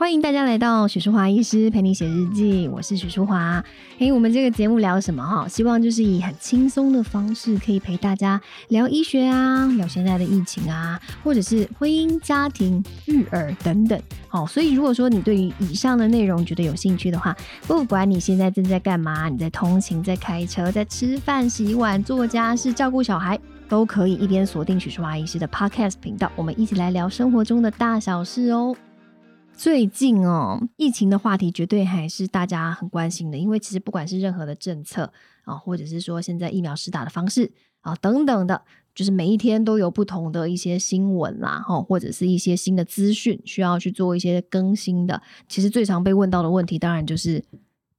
欢迎大家来到许淑华医师陪你写日记，我是许淑华。诶，我们这个节目聊什么哈？希望就是以很轻松的方式，可以陪大家聊医学啊，聊现在的疫情啊，或者是婚姻、家庭、育儿等等。好，所以如果说你对于以上的内容觉得有兴趣的话，不管你现在正在干嘛，你在通勤、在开车、在吃饭、洗碗、做家事、照顾小孩，都可以一边锁定许淑华医师的 Podcast 频道，我们一起来聊生活中的大小事哦。最近哦，疫情的话题绝对还是大家很关心的，因为其实不管是任何的政策啊，或者是说现在疫苗施打的方式啊等等的，就是每一天都有不同的一些新闻啦，哈，或者是一些新的资讯需要去做一些更新的。其实最常被问到的问题，当然就是。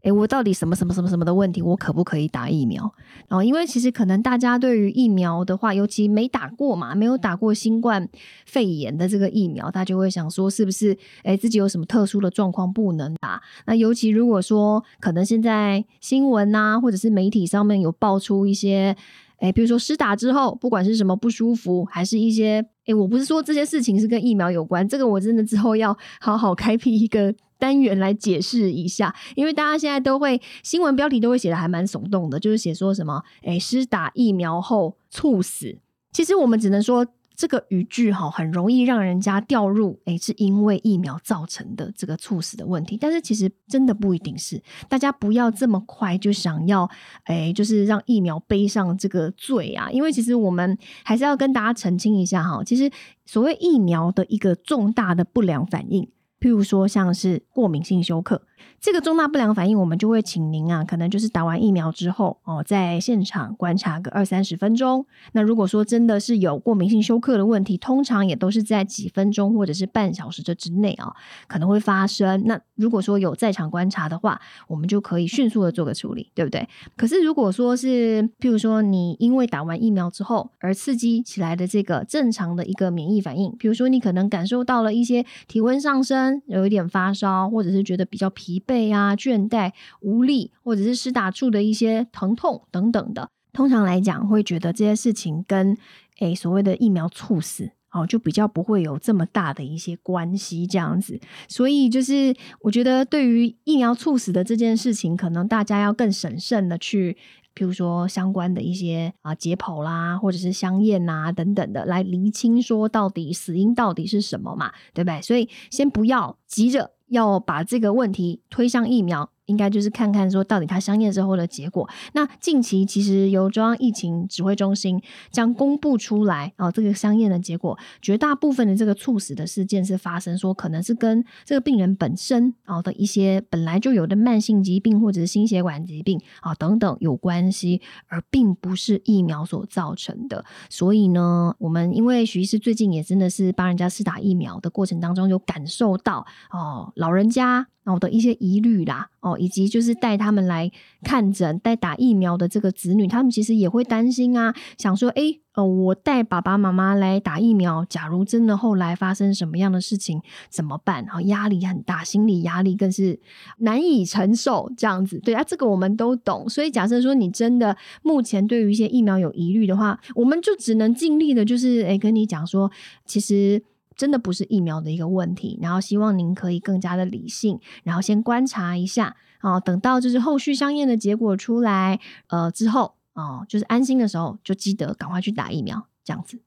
诶，我到底什么什么什么什么的问题，我可不可以打疫苗？哦，因为其实可能大家对于疫苗的话，尤其没打过嘛，没有打过新冠肺炎的这个疫苗，他就会想说，是不是诶自己有什么特殊的状况不能打？那尤其如果说可能现在新闻啊，或者是媒体上面有爆出一些，诶，比如说施打之后，不管是什么不舒服，还是一些，诶，我不是说这些事情是跟疫苗有关，这个我真的之后要好好开辟一个。单元来解释一下，因为大家现在都会新闻标题都会写的还蛮耸动的，就是写说什么，哎，施打疫苗后猝死。其实我们只能说这个语句哈，很容易让人家掉入，哎，是因为疫苗造成的这个猝死的问题。但是其实真的不一定是，大家不要这么快就想要，哎，就是让疫苗背上这个罪啊。因为其实我们还是要跟大家澄清一下哈，其实所谓疫苗的一个重大的不良反应。譬如说，像是过敏性休克。这个重大不良反应，我们就会请您啊，可能就是打完疫苗之后哦，在现场观察个二三十分钟。那如果说真的是有过敏性休克的问题，通常也都是在几分钟或者是半小时这之内啊，可能会发生。那如果说有在场观察的话，我们就可以迅速的做个处理，对不对？可是如果说是譬如说你因为打完疫苗之后而刺激起来的这个正常的一个免疫反应，比如说你可能感受到了一些体温上升，有一点发烧，或者是觉得比较疲疲惫。啊、倦怠、无力，或者是施打处的一些疼痛等等的，通常来讲会觉得这些事情跟诶所谓的疫苗猝死哦，就比较不会有这么大的一些关系这样子。所以就是我觉得对于疫苗猝死的这件事情，可能大家要更审慎的去，譬如说相关的一些啊解剖啦，或者是香验呐等等的，来厘清说到底死因到底是什么嘛，对不对？所以先不要急着。要把这个问题推向疫苗。应该就是看看说到底它相验之后的结果。那近期其实由中央疫情指挥中心将公布出来哦，这个相验的结果，绝大部分的这个猝死的事件是发生说可能是跟这个病人本身啊的一些本来就有的慢性疾病或者是心血管疾病啊等等有关系，而并不是疫苗所造成的。所以呢，我们因为徐医师最近也真的是帮人家试打疫苗的过程当中，有感受到哦，老人家。我的一些疑虑啦，哦，以及就是带他们来看诊、带打疫苗的这个子女，他们其实也会担心啊，想说，哎，呃，我带爸爸妈妈来打疫苗，假如真的后来发生什么样的事情怎么办？哈，压力很大，心理压力更是难以承受，这样子，对啊，这个我们都懂。所以假设说你真的目前对于一些疫苗有疑虑的话，我们就只能尽力的，就是哎，跟你讲说，其实。真的不是疫苗的一个问题，然后希望您可以更加的理性，然后先观察一下，哦，等到就是后续相验的结果出来，呃之后，哦，就是安心的时候，就记得赶快去打疫苗，这样子。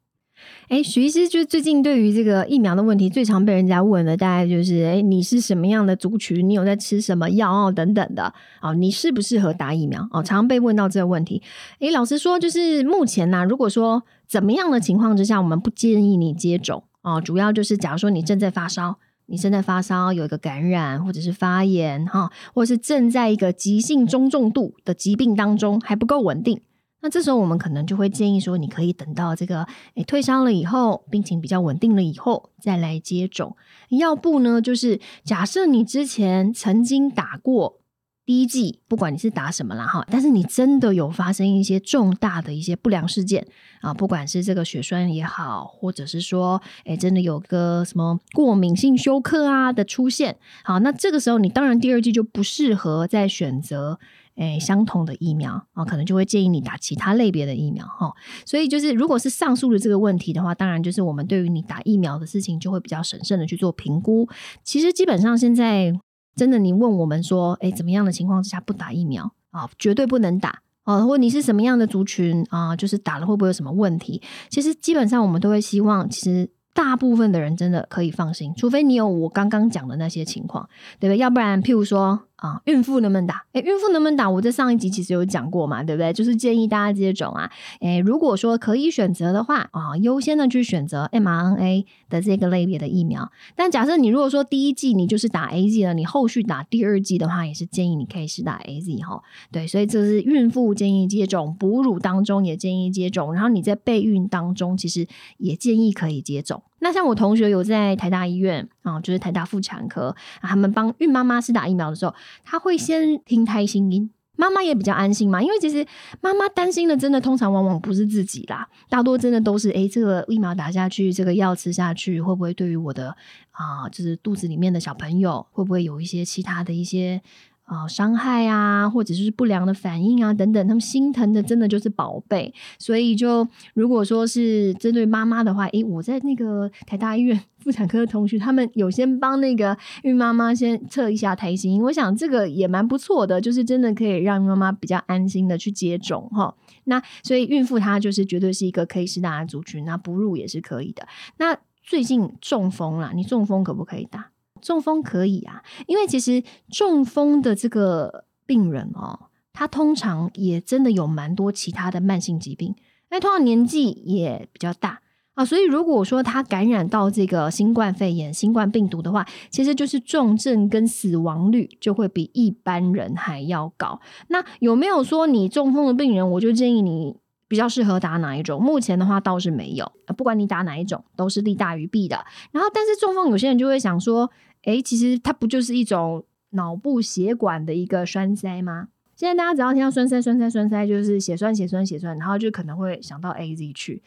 哎，徐医师就是最近对于这个疫苗的问题，最常被人家问的，大概就是，哎，你是什么样的族群？你有在吃什么药哦？等等的，哦，你适不适合打疫苗？哦，常常被问到这个问题。哎，老实说，就是目前呢，如果说怎么样的情况之下，我们不建议你接种。哦，主要就是假如说你正在发烧，你正在发烧，有一个感染或者是发炎哈，或者是正在一个急性中重度的疾病当中还不够稳定，那这时候我们可能就会建议说，你可以等到这个诶退烧了以后，病情比较稳定了以后再来接种。要不呢，就是假设你之前曾经打过。第一季，不管你是打什么啦哈，但是你真的有发生一些重大的一些不良事件啊，不管是这个血栓也好，或者是说，哎，真的有个什么过敏性休克啊的出现，好，那这个时候你当然第二季就不适合再选择诶相同的疫苗啊，可能就会建议你打其他类别的疫苗哈。所以就是如果是上述的这个问题的话，当然就是我们对于你打疫苗的事情就会比较审慎的去做评估。其实基本上现在真的，你问我们说，哎，怎么样的情况之下不打疫苗啊？绝对不能打。哦，或你是什么样的族群啊？就是打了会不会有什么问题？其实基本上我们都会希望，其实大部分的人真的可以放心，除非你有我刚刚讲的那些情况，对不对？要不然，譬如说。啊，孕妇能不能打？哎，孕妇能不能打？我在上一集其实有讲过嘛，对不对？就是建议大家接种啊。哎，如果说可以选择的话啊，优先的去选择 mRNA 的这个类别的疫苗。但假设你如果说第一季你就是打 A Z 了，你后续打第二季的话，也是建议你可以试打 A Z 哈。对，所以这是孕妇建议接种，哺乳当中也建议接种，然后你在备孕当中其实也建议可以接种。那像我同学有在台大医院啊，就是台大妇产科，他们帮孕妈妈试打疫苗的时候。他会先听胎心音，妈妈也比较安心嘛，因为其实妈妈担心的真的通常往往不是自己啦，大多真的都是诶，这个疫苗打下去，这个药吃下去，会不会对于我的啊，就是肚子里面的小朋友，会不会有一些其他的一些。啊，伤害啊，或者是不良的反应啊，等等，他们心疼的真的就是宝贝，所以就如果说是针对妈妈的话，诶，我在那个台大医院妇产科的同学，他们有先帮那个孕妈妈先测一下胎心，我想这个也蛮不错的，就是真的可以让妈妈比较安心的去接种哈。那所以孕妇她就是绝对是一个可以适当的族群，那哺乳也是可以的。那最近中风了，你中风可不可以打？中风可以啊，因为其实中风的这个病人哦，他通常也真的有蛮多其他的慢性疾病，那通常年纪也比较大啊，所以如果说他感染到这个新冠肺炎、新冠病毒的话，其实就是重症跟死亡率就会比一般人还要高。那有没有说你中风的病人，我就建议你比较适合打哪一种？目前的话倒是没有，不管你打哪一种，都是利大于弊的。然后，但是中风有些人就会想说。哎，其实它不就是一种脑部血管的一个栓塞吗？现在大家只要听到栓塞、栓塞、栓塞，就是血栓、血栓、血栓，然后就可能会想到 A Z 去。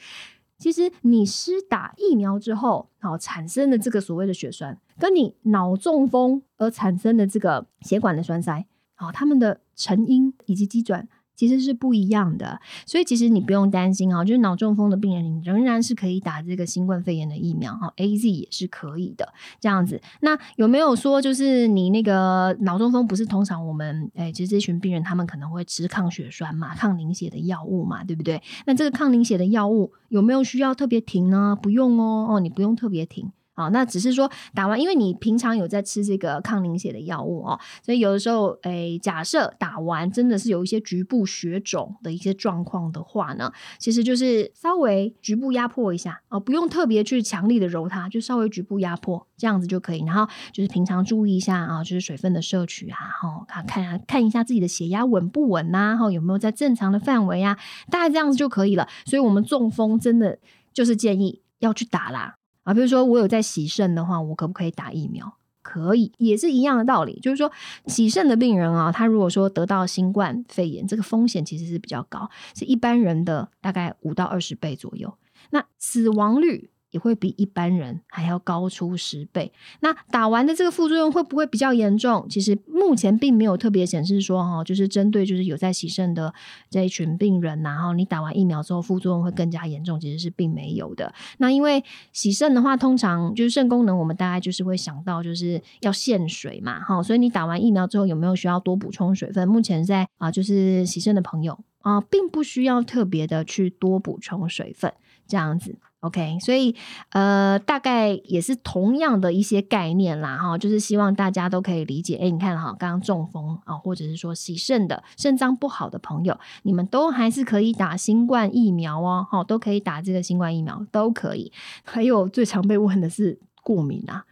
其实你施打疫苗之后，好产生的这个所谓的血栓，跟你脑中风而产生的这个血管的栓塞，好，它们的成因以及机转。其实是不一样的，所以其实你不用担心啊，就是脑中风的病人，你仍然是可以打这个新冠肺炎的疫苗哈，A Z 也是可以的，这样子。那有没有说，就是你那个脑中风不是通常我们哎，其实这群病人他们可能会吃抗血栓嘛、抗凝血的药物嘛，对不对？那这个抗凝血的药物有没有需要特别停呢？不用哦，哦，你不用特别停。啊，那只是说打完，因为你平常有在吃这个抗凝血的药物哦，所以有的时候，诶，假设打完真的是有一些局部血肿的一些状况的话呢，其实就是稍微局部压迫一下哦，不用特别去强力的揉它，就稍微局部压迫这样子就可以。然后就是平常注意一下啊，就是水分的摄取啊，哈，看看看一下自己的血压稳不稳呐，哈，有没有在正常的范围啊，大概这样子就可以了。所以我们中风真的就是建议要去打啦。啊，比如说我有在洗肾的话，我可不可以打疫苗？可以，也是一样的道理。就是说，洗肾的病人啊，他如果说得到新冠肺炎，这个风险其实是比较高，是一般人的大概五到二十倍左右。那死亡率。也会比一般人还要高出十倍。那打完的这个副作用会不会比较严重？其实目前并没有特别显示说哈，就是针对就是有在洗肾的这一群病人，然后你打完疫苗之后副作用会更加严重，其实是并没有的。那因为洗肾的话，通常就是肾功能，我们大概就是会想到就是要限水嘛，哈，所以你打完疫苗之后有没有需要多补充水分？目前在啊，就是洗肾的朋友啊，并不需要特别的去多补充水分，这样子。OK，所以呃，大概也是同样的一些概念啦，哈，就是希望大家都可以理解。哎，你看哈，刚刚中风啊，或者是说洗肾的肾脏不好的朋友，你们都还是可以打新冠疫苗哦，哈，都可以打这个新冠疫苗，都可以。还有最常被问的是过敏啊，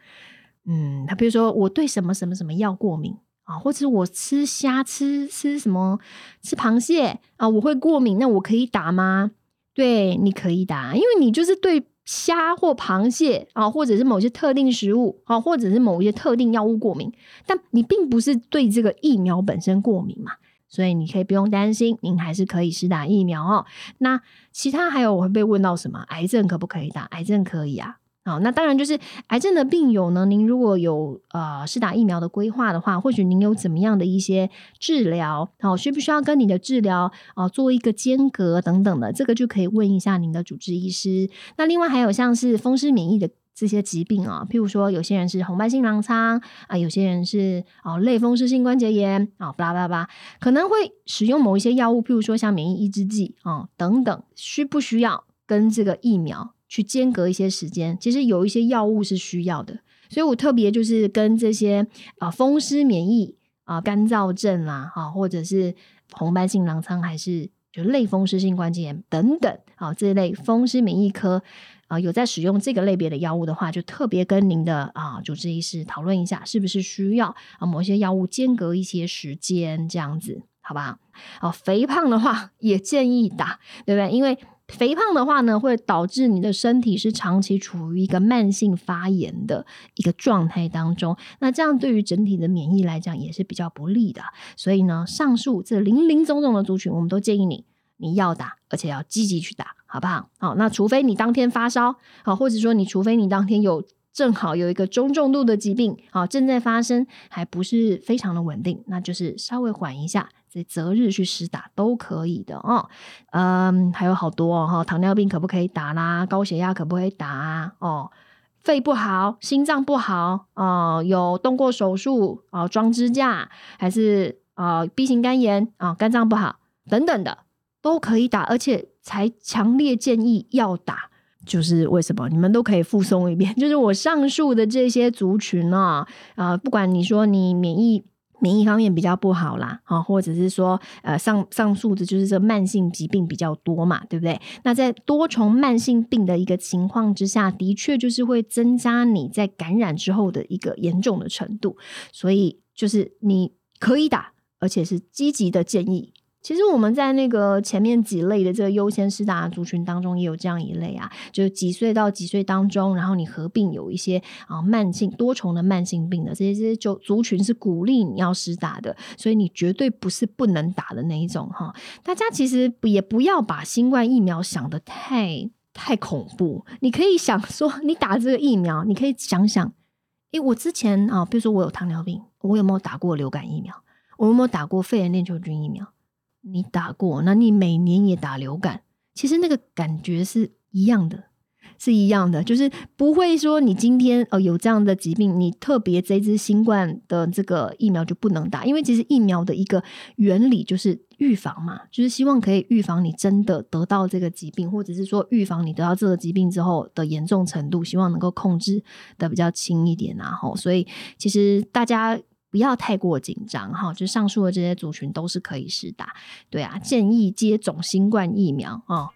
嗯，他比如说我对什么什么什么药过敏啊，或者我吃虾吃吃什么吃螃蟹啊，我会过敏，那我可以打吗？对，你可以打，因为你就是对虾或螃蟹啊，或者是某些特定食物啊，或者是某一些特定药物过敏，但你并不是对这个疫苗本身过敏嘛，所以你可以不用担心，您还是可以施打疫苗哦。那其他还有我会被问到什么？癌症可不可以打？癌症可以啊，好，那当然就是癌症的病友呢，您如果有呃是打疫苗的规划的话，或许您有怎么样的一些治疗，好，需不需要跟你的治疗啊做一个间隔等等的，这个就可以问一下您的主治医师。那另外还有像是风湿免疫的这些疾病啊，譬如说有些人是红斑性狼疮啊，有些人是哦类风湿性关节炎啊，巴拉巴拉，可能会使用某一些药物，譬如说像免疫抑制剂啊等等，需不需要跟这个疫苗？去间隔一些时间，其实有一些药物是需要的，所以我特别就是跟这些啊风湿免疫啊干燥症啦，哈，或者是红斑性狼疮，还是就类风湿性关节炎等等啊这一类风湿免疫科啊有在使用这个类别的药物的话，就特别跟您的啊主治医师讨论一下，是不是需要啊某些药物间隔一些时间这样子，好吧？好，肥胖的话也建议打，对不对？因为肥胖的话呢，会导致你的身体是长期处于一个慢性发炎的一个状态当中，那这样对于整体的免疫来讲也是比较不利的。所以呢，上述这零零总总的族群，我们都建议你你要打，而且要积极去打，好不好？好，那除非你当天发烧，好，或者说你除非你当天有正好有一个中重度的疾病，好正在发生，还不是非常的稳定，那就是稍微缓一下。择日去施打都可以的哦，嗯，还有好多哦，糖尿病可不可以打啦？高血压可不可以打啊？哦，肺不好，心脏不好哦，有动过手术哦，装支架还是啊 B 型肝炎啊，肝脏不好等等的都可以打，而且才强烈建议要打，就是为什么？你们都可以附送一遍，就是我上述的这些族群啊，啊，不管你说你免疫。免疫方面比较不好啦，啊，或者是说，呃，上上述的就是这慢性疾病比较多嘛，对不对？那在多重慢性病的一个情况之下，的确就是会增加你在感染之后的一个严重的程度，所以就是你可以打，而且是积极的建议。其实我们在那个前面几类的这个优先施打族群当中，也有这样一类啊，就是几岁到几岁当中，然后你合并有一些啊慢性多重的慢性病的这些这些就族群是鼓励你要施打的，所以你绝对不是不能打的那一种哈。大家其实也不要把新冠疫苗想的太太恐怖，你可以想说，你打这个疫苗，你可以想想，诶，我之前啊，比如说我有糖尿病，我有没有打过流感疫苗？我有没有打过肺炎链球菌疫苗？你打过，那你每年也打流感，其实那个感觉是一样的，是一样的，就是不会说你今天哦有这样的疾病，你特别这支新冠的这个疫苗就不能打，因为其实疫苗的一个原理就是预防嘛，就是希望可以预防你真的得到这个疾病，或者是说预防你得到这个疾病之后的严重程度，希望能够控制的比较轻一点啊，吼，所以其实大家。不要太过紧张哈，就上述的这些族群都是可以试打，对啊，建议接种新冠疫苗啊。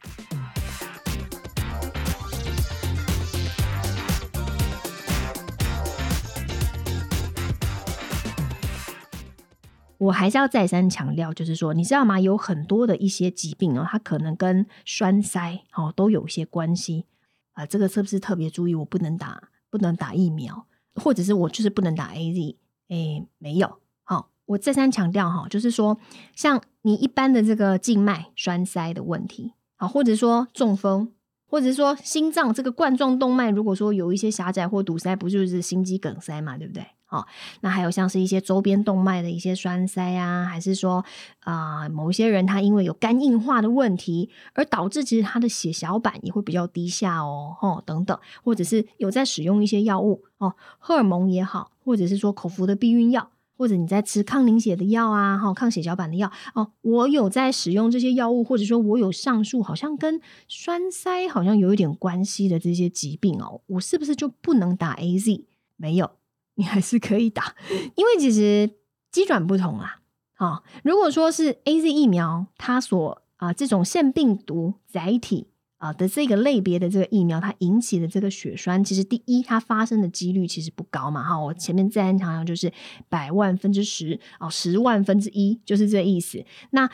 我还是要再三强调，就是说，你知道吗？有很多的一些疾病哦，它可能跟栓塞哦都有一些关系啊。这个是不是特别注意？我不能打，不能打疫苗，或者是我就是不能打 A Z。诶，没有，好，我再三强调哈，就是说，像你一般的这个静脉栓塞的问题，好，或者说中风，或者说心脏这个冠状动脉，如果说有一些狭窄或堵塞，不就是心肌梗塞嘛，对不对？哦，那还有像是一些周边动脉的一些栓塞啊，还是说啊，某一些人他因为有肝硬化的问题，而导致其实他的血小板也会比较低下哦，吼等等，或者是有在使用一些药物哦，荷尔蒙也好。或者是说口服的避孕药，或者你在吃抗凝血的药啊，哈，抗血小板的药哦，我有在使用这些药物，或者说我有上述好像跟栓塞好像有一点关系的这些疾病哦，我是不是就不能打 A Z？没有，你还是可以打，因为其实机转不同啊。哦，如果说是 A Z 疫苗，它所啊这种腺病毒载体。啊的这个类别的这个疫苗，它引起的这个血栓，其实第一它发生的几率其实不高嘛，哈，我前面自然常常就是百万分之十哦，十万分之一就是这意思。那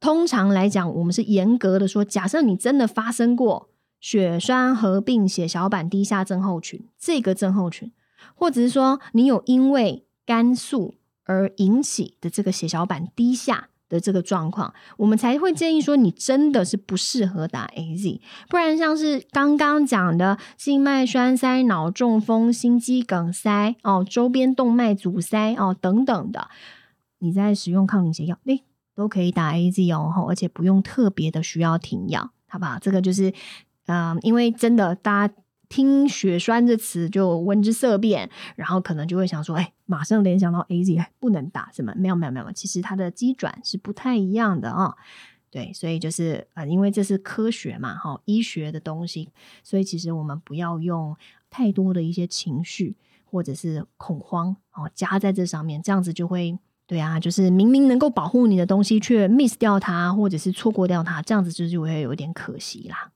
通常来讲，我们是严格的说，假设你真的发生过血栓合并血小板低下症候群这个症候群，或者是说你有因为肝素而引起的这个血小板低下的这个状况，我们才会建议说你真的是不适合打 A Z，不然像是刚刚讲的静脉栓塞、脑中风、心肌梗塞哦、周边动脉阻塞哦等等的，你在使用抗凝血药，诶都可以打 A Z 哦，而且不用特别的需要停药，好不好？这个就是，嗯，因为真的大家。听血栓这词就闻之色变，然后可能就会想说，哎，马上联想到 A Z 不能打什么？没有没有没有，其实它的机转是不太一样的啊。对，所以就是呃，因为这是科学嘛，哈，医学的东西，所以其实我们不要用太多的一些情绪或者是恐慌哦加在这上面，这样子就会对啊，就是明明能够保护你的东西却 miss 掉它，或者是错过掉它，这样子就是会有点可惜啦。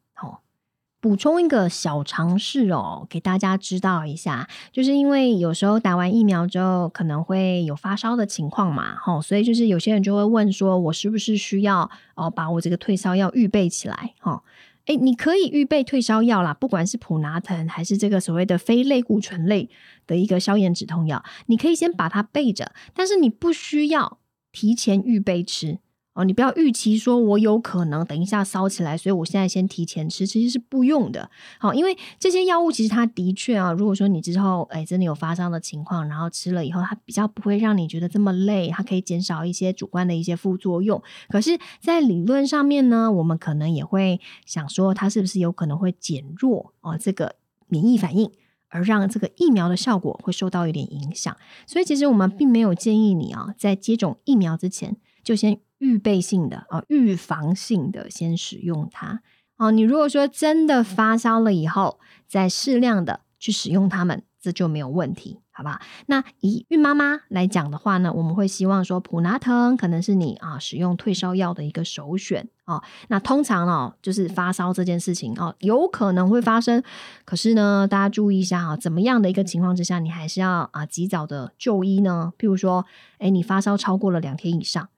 补充一个小常识哦，给大家知道一下，就是因为有时候打完疫苗之后可能会有发烧的情况嘛，吼，所以就是有些人就会问说，我是不是需要哦把我这个退烧药预备起来？哈，诶，你可以预备退烧药啦，不管是普拿疼还是这个所谓的非类固醇类的一个消炎止痛药，你可以先把它备着，但是你不需要提前预备吃。哦，你不要预期说我有可能等一下烧起来，所以我现在先提前吃，其实是不用的。好，因为这些药物其实它的确啊，如果说你之后哎真的有发烧的情况，然后吃了以后，它比较不会让你觉得这么累，它可以减少一些主观的一些副作用。可是，在理论上面呢，我们可能也会想说，它是不是有可能会减弱哦这个免疫反应，而让这个疫苗的效果会受到一点影响。所以，其实我们并没有建议你啊，在接种疫苗之前就先。预备性的啊，预防性的先使用它哦。你如果说真的发烧了以后，再适量的去使用它们，这就没有问题，好吧？那以孕妈妈来讲的话呢，我们会希望说普拿疼可能是你啊使用退烧药的一个首选哦。那通常哦，就是发烧这件事情哦，有可能会发生，可是呢，大家注意一下啊，怎么样的一个情况之下，你还是要啊及早的就医呢？譬如说，哎，你发烧超过了两天以上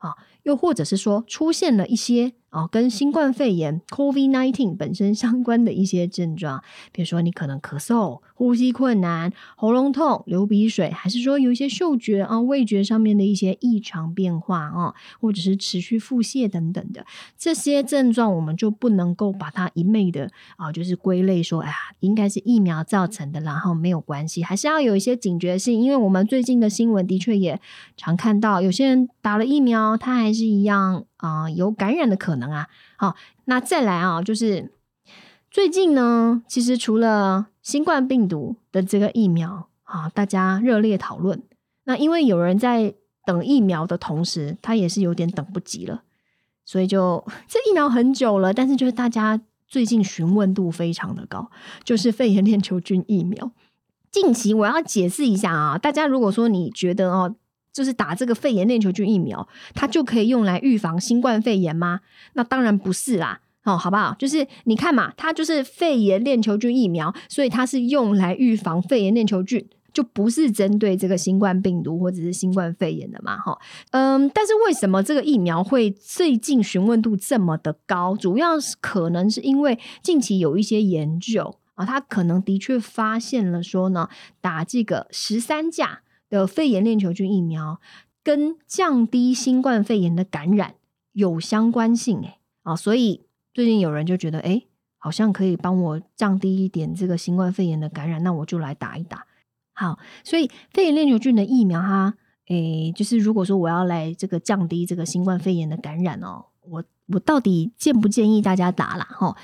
啊。又或者是说，出现了一些。哦，跟新冠肺炎 （COVID-19） 本身相关的一些症状，比如说你可能咳嗽、呼吸困难、喉咙痛、流鼻水，还是说有一些嗅觉啊、味觉上面的一些异常变化啊，或者是持续腹泻等等的这些症状，我们就不能够把它一昧的啊，就是归类说，哎呀，应该是疫苗造成的，然后没有关系，还是要有一些警觉性，因为我们最近的新闻的确也常看到，有些人打了疫苗，他还是一样。啊，有感染的可能啊！好，那再来啊，就是最近呢，其实除了新冠病毒的这个疫苗啊，大家热烈讨论。那因为有人在等疫苗的同时，他也是有点等不及了，所以就 这疫苗很久了，但是就是大家最近询问度非常的高，就是肺炎链球菌疫苗。近期我要解释一下啊，大家如果说你觉得哦。就是打这个肺炎链球菌疫苗，它就可以用来预防新冠肺炎吗？那当然不是啦，哦，好不好？就是你看嘛，它就是肺炎链球菌疫苗，所以它是用来预防肺炎链球菌，就不是针对这个新冠病毒或者是新冠肺炎的嘛，哈，嗯，但是为什么这个疫苗会最近询问度这么的高？主要是可能是因为近期有一些研究啊，它可能的确发现了说呢，打这个十三价。的肺炎链球菌疫苗跟降低新冠肺炎的感染有相关性，诶啊，所以最近有人就觉得，哎，好像可以帮我降低一点这个新冠肺炎的感染，那我就来打一打。好，所以肺炎链球菌的疫苗，哈，诶，就是如果说我要来这个降低这个新冠肺炎的感染哦，我我到底建不建议大家打啦？哈，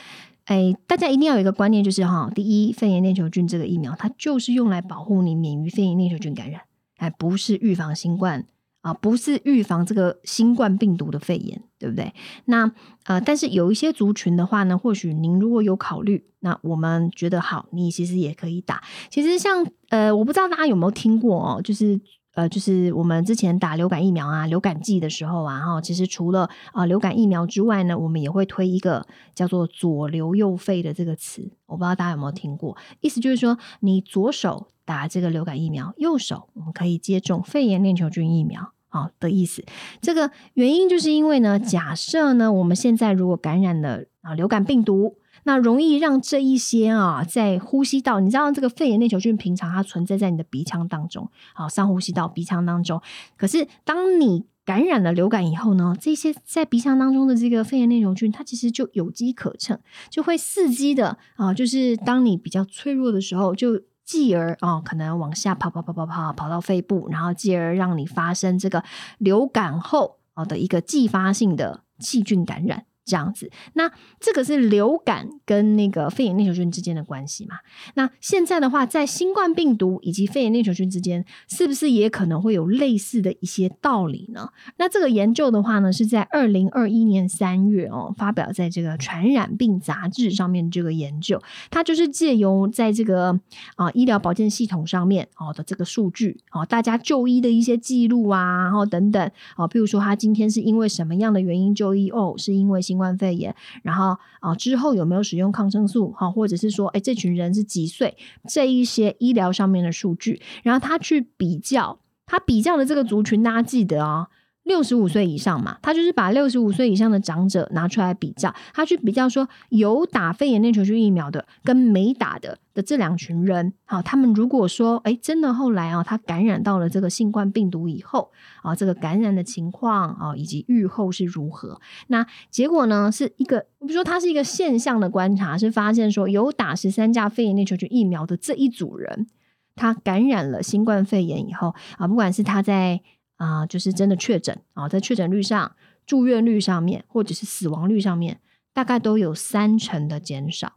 哎，大家一定要有一个观念，就是哈，第一，肺炎链球菌这个疫苗，它就是用来保护你免于肺炎链球菌感染。哎，不是预防新冠啊，不是预防这个新冠病毒的肺炎，对不对？那呃，但是有一些族群的话呢，或许您如果有考虑，那我们觉得好，你其实也可以打。其实像呃，我不知道大家有没有听过哦，就是呃，就是我们之前打流感疫苗啊，流感季的时候啊，哈，其实除了啊流感疫苗之外呢，我们也会推一个叫做左流右肺的这个词，我不知道大家有没有听过，意思就是说你左手。打这个流感疫苗，右手我们可以接种肺炎链球菌疫苗，好的意思。这个原因就是因为呢，假设呢，我们现在如果感染了啊流感病毒，那容易让这一些啊在呼吸道，你知道这个肺炎链球菌平常它存在在你的鼻腔当中，好上呼吸道鼻腔当中。可是当你感染了流感以后呢，这些在鼻腔当中的这个肺炎链球菌，它其实就有机可乘，就会伺机的啊，就是当你比较脆弱的时候，就继而啊，可能往下跑跑跑跑跑跑到肺部，然后继而让你发生这个流感后啊的一个继发性的细菌感染。这样子，那这个是流感跟那个肺炎链球菌之间的关系嘛？那现在的话，在新冠病毒以及肺炎链球菌之间，是不是也可能会有类似的一些道理呢？那这个研究的话呢，是在二零二一年三月哦，发表在这个《传染病杂志》上面这个研究，它就是借由在这个啊医疗保健系统上面哦的这个数据哦，大家就医的一些记录啊，然后等等哦，譬如说他今天是因为什么样的原因就医哦，是因为新新冠肺炎，然后啊之后有没有使用抗生素？哈，或者是说，哎，这群人是几岁？这一些医疗上面的数据，然后他去比较，他比较的这个族群，大家记得啊。六十五岁以上嘛，他就是把六十五岁以上的长者拿出来比较，他去比较说有打肺炎链球菌疫苗的跟没打的的这两群人，好，他们如果说哎真的后来啊，他感染到了这个新冠病毒以后啊，这个感染的情况啊以及愈后是如何？那结果呢是一个，比如说它是一个现象的观察，是发现说有打十三价肺炎链球菌疫苗的这一组人，他感染了新冠肺炎以后啊，不管是他在啊，就是真的确诊啊，在确诊率上、住院率上面，或者是死亡率上面，大概都有三成的减少。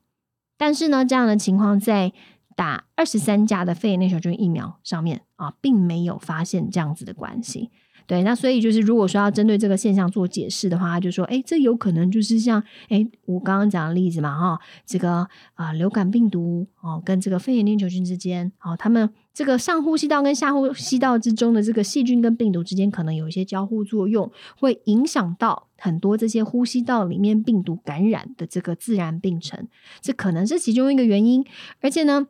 但是呢，这样的情况在打二十三价的肺炎链球菌疫苗上面啊，并没有发现这样子的关系。对，那所以就是，如果说要针对这个现象做解释的话，他就说，哎，这有可能就是像，哎，我刚刚讲的例子嘛，哈，这个啊，流感病毒哦，跟这个肺炎链球菌之间，哦，他们这个上呼吸道跟下呼吸道之中的这个细菌跟病毒之间，可能有一些交互作用，会影响到很多这些呼吸道里面病毒感染的这个自然病程，这可能是其中一个原因，而且呢。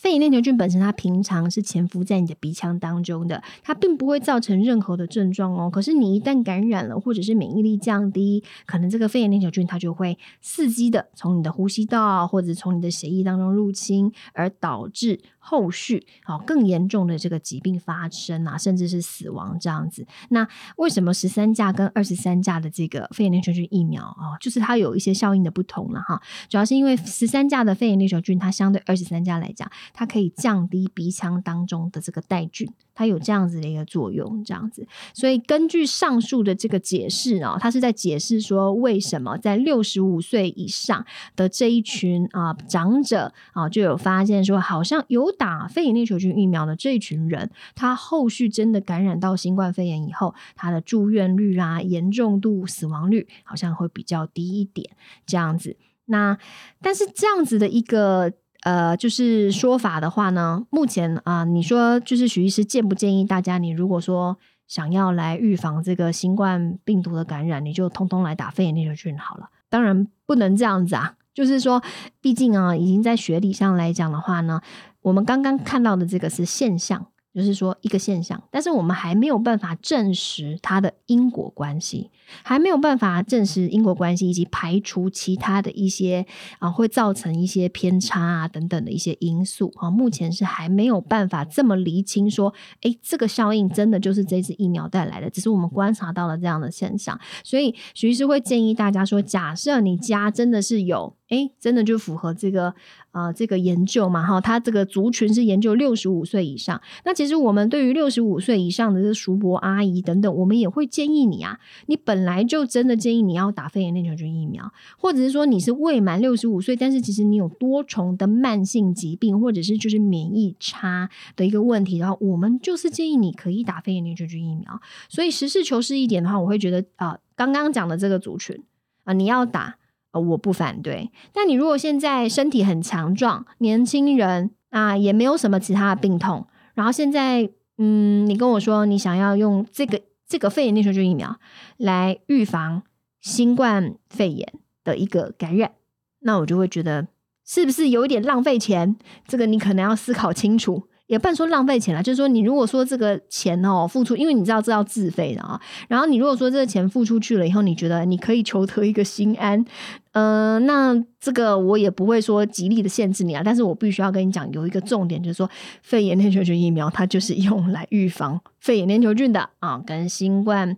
肺炎链球菌本身，它平常是潜伏在你的鼻腔当中的，它并不会造成任何的症状哦。可是你一旦感染了，或者是免疫力降低，可能这个肺炎链球菌它就会伺机的从你的呼吸道或者从你的血液当中入侵，而导致。后续好更严重的这个疾病发生啊，甚至是死亡这样子。那为什么十三价跟二十三价的这个肺炎链球菌疫苗啊，就是它有一些效应的不同了哈？主要是因为十三价的肺炎链球菌，它相对二十三价来讲，它可以降低鼻腔当中的这个带菌。它有这样子的一个作用，这样子，所以根据上述的这个解释啊，它是在解释说，为什么在六十五岁以上的这一群啊长者啊，就有发现说，好像有打肺炎链球菌疫苗的这一群人，他后续真的感染到新冠肺炎以后，他的住院率啊、严重度、死亡率好像会比较低一点，这样子。那但是这样子的一个。呃，就是说法的话呢，目前啊，你说就是许医师建不建议大家，你如果说想要来预防这个新冠病毒的感染，你就通通来打肺炎链球菌好了。当然不能这样子啊，就是说，毕竟啊，已经在学理上来讲的话呢，我们刚刚看到的这个是现象。就是说一个现象，但是我们还没有办法证实它的因果关系，还没有办法证实因果关系，以及排除其他的一些啊会造成一些偏差啊等等的一些因素啊，目前是还没有办法这么厘清说，哎，这个效应真的就是这支疫苗带来的，只是我们观察到了这样的现象，所以徐医师会建议大家说，假设你家真的是有。哎，真的就符合这个呃这个研究嘛？哈，它这个族群是研究六十五岁以上。那其实我们对于六十五岁以上的这叔伯阿姨等等，我们也会建议你啊，你本来就真的建议你要打肺炎链球菌疫苗，或者是说你是未满六十五岁，但是其实你有多重的慢性疾病，或者是就是免疫差的一个问题，然后我们就是建议你可以打肺炎链球菌疫苗。所以实事求是一点的话，我会觉得啊，刚刚讲的这个族群啊，你要打。呃，我不反对。但你如果现在身体很强壮，年轻人啊，也没有什么其他的病痛，然后现在，嗯，你跟我说你想要用这个这个肺炎链球菌疫苗来预防新冠肺炎的一个感染，那我就会觉得是不是有一点浪费钱？这个你可能要思考清楚。也不能说浪费钱了，就是说你如果说这个钱哦付出，因为你知道这要自费的啊，然后你如果说这个钱付出去了以后，你觉得你可以求得一个心安，呃，那这个我也不会说极力的限制你啊，但是我必须要跟你讲，有一个重点就是说，肺炎链球菌疫苗它就是用来预防肺炎链球菌的啊，跟新冠。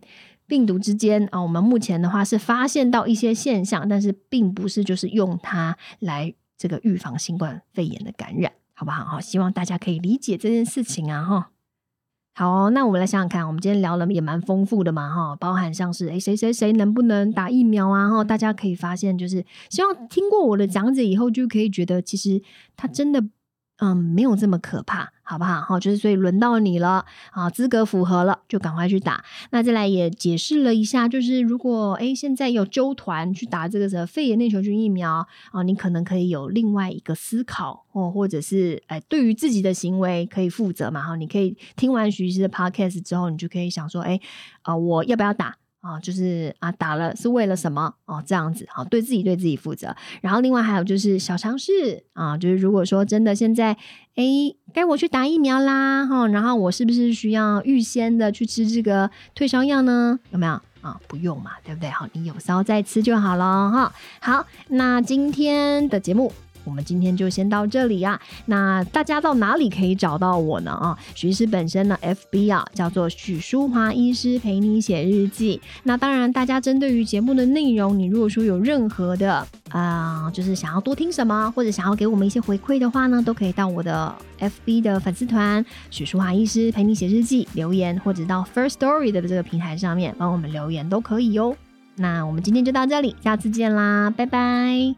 病毒之间啊，我们目前的话是发现到一些现象，但是并不是就是用它来这个预防新冠肺炎的感染，好不好？好，希望大家可以理解这件事情啊，哈。好，那我们来想想看，我们今天聊了也蛮丰富的嘛，哈，包含像是诶谁谁谁能不能打疫苗啊，哈，大家可以发现，就是希望听过我的讲解以后，就可以觉得其实它真的。嗯，没有这么可怕，好不好？好，就是所以轮到你了啊，资格符合了，就赶快去打。那再来也解释了一下，就是如果诶现在有纠团去打这个什么肺炎链球菌疫苗啊，你可能可以有另外一个思考哦，或者是诶对于自己的行为可以负责嘛？哈，你可以听完徐医师的 podcast 之后，你就可以想说，诶啊，我要不要打？啊，就是啊，打了是为了什么哦？这样子好，对自己对自己负责。然后另外还有就是小尝试啊，就是如果说真的现在哎，该我去打疫苗啦哈，然后我是不是需要预先的去吃这个退烧药呢？有没有啊？不用嘛，对不对？好，你有烧再吃就好了哈。好，那今天的节目。我们今天就先到这里啊。那大家到哪里可以找到我呢？啊，许医师本身呢，FB 啊，叫做许淑华医师陪你写日记。那当然，大家针对于节目的内容，你如果说有任何的啊，就是想要多听什么，或者想要给我们一些回馈的话呢，都可以到我的 FB 的粉丝团许淑华医师陪你写日记留言，或者到 First Story 的这个平台上面帮我们留言都可以哟。那我们今天就到这里，下次见啦，拜拜。